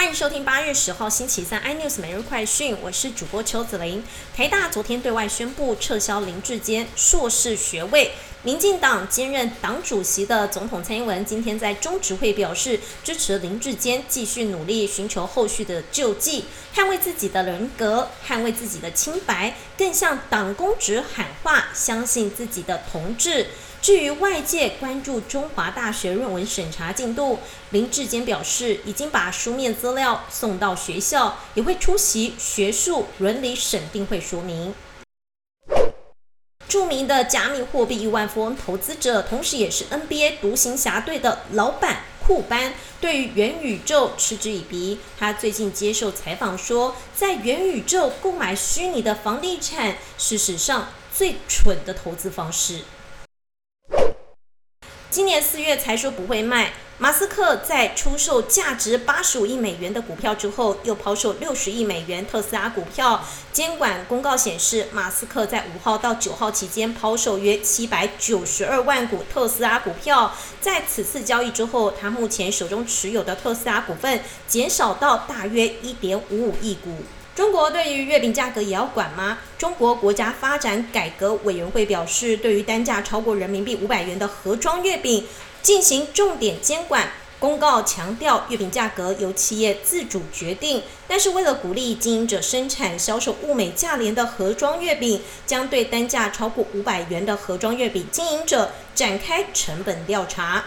欢迎收听八月十号星期三 iNews 每日快讯，我是主播邱子玲。台大昨天对外宣布撤销林志坚硕士学位。民进党兼任党主席的总统蔡英文今天在中执会表示，支持林志坚继续努力寻求后续的救济，捍卫自己的人格，捍卫自己的清白，更向党公职喊话，相信自己的同志。至于外界关注中华大学论文审查进度，林志坚表示，已经把书面资料送到学校，也会出席学术伦理审定会说明。著名的加密货币亿万富翁投资者，同时也是 NBA 独行侠队的老板库班，对于元宇宙嗤之以鼻。他最近接受采访说，在元宇宙购买虚拟的房地产，是史上最蠢的投资方式。今年四月才说不会卖，马斯克在出售价值八十五亿美元的股票之后，又抛售六十亿美元特斯拉股票。监管公告显示，马斯克在五号到九号期间抛售约七百九十二万股特斯拉股票。在此次交易之后，他目前手中持有的特斯拉股份减少到大约一点五五亿股。中国对于月饼价格也要管吗？中国国家发展改革委员会表示，对于单价超过人民币五百元的盒装月饼进行重点监管。公告强调，月饼价格由企业自主决定，但是为了鼓励经营者生产销售物美价廉的盒装月饼，将对单价超过五百元的盒装月饼经营者展开成本调查。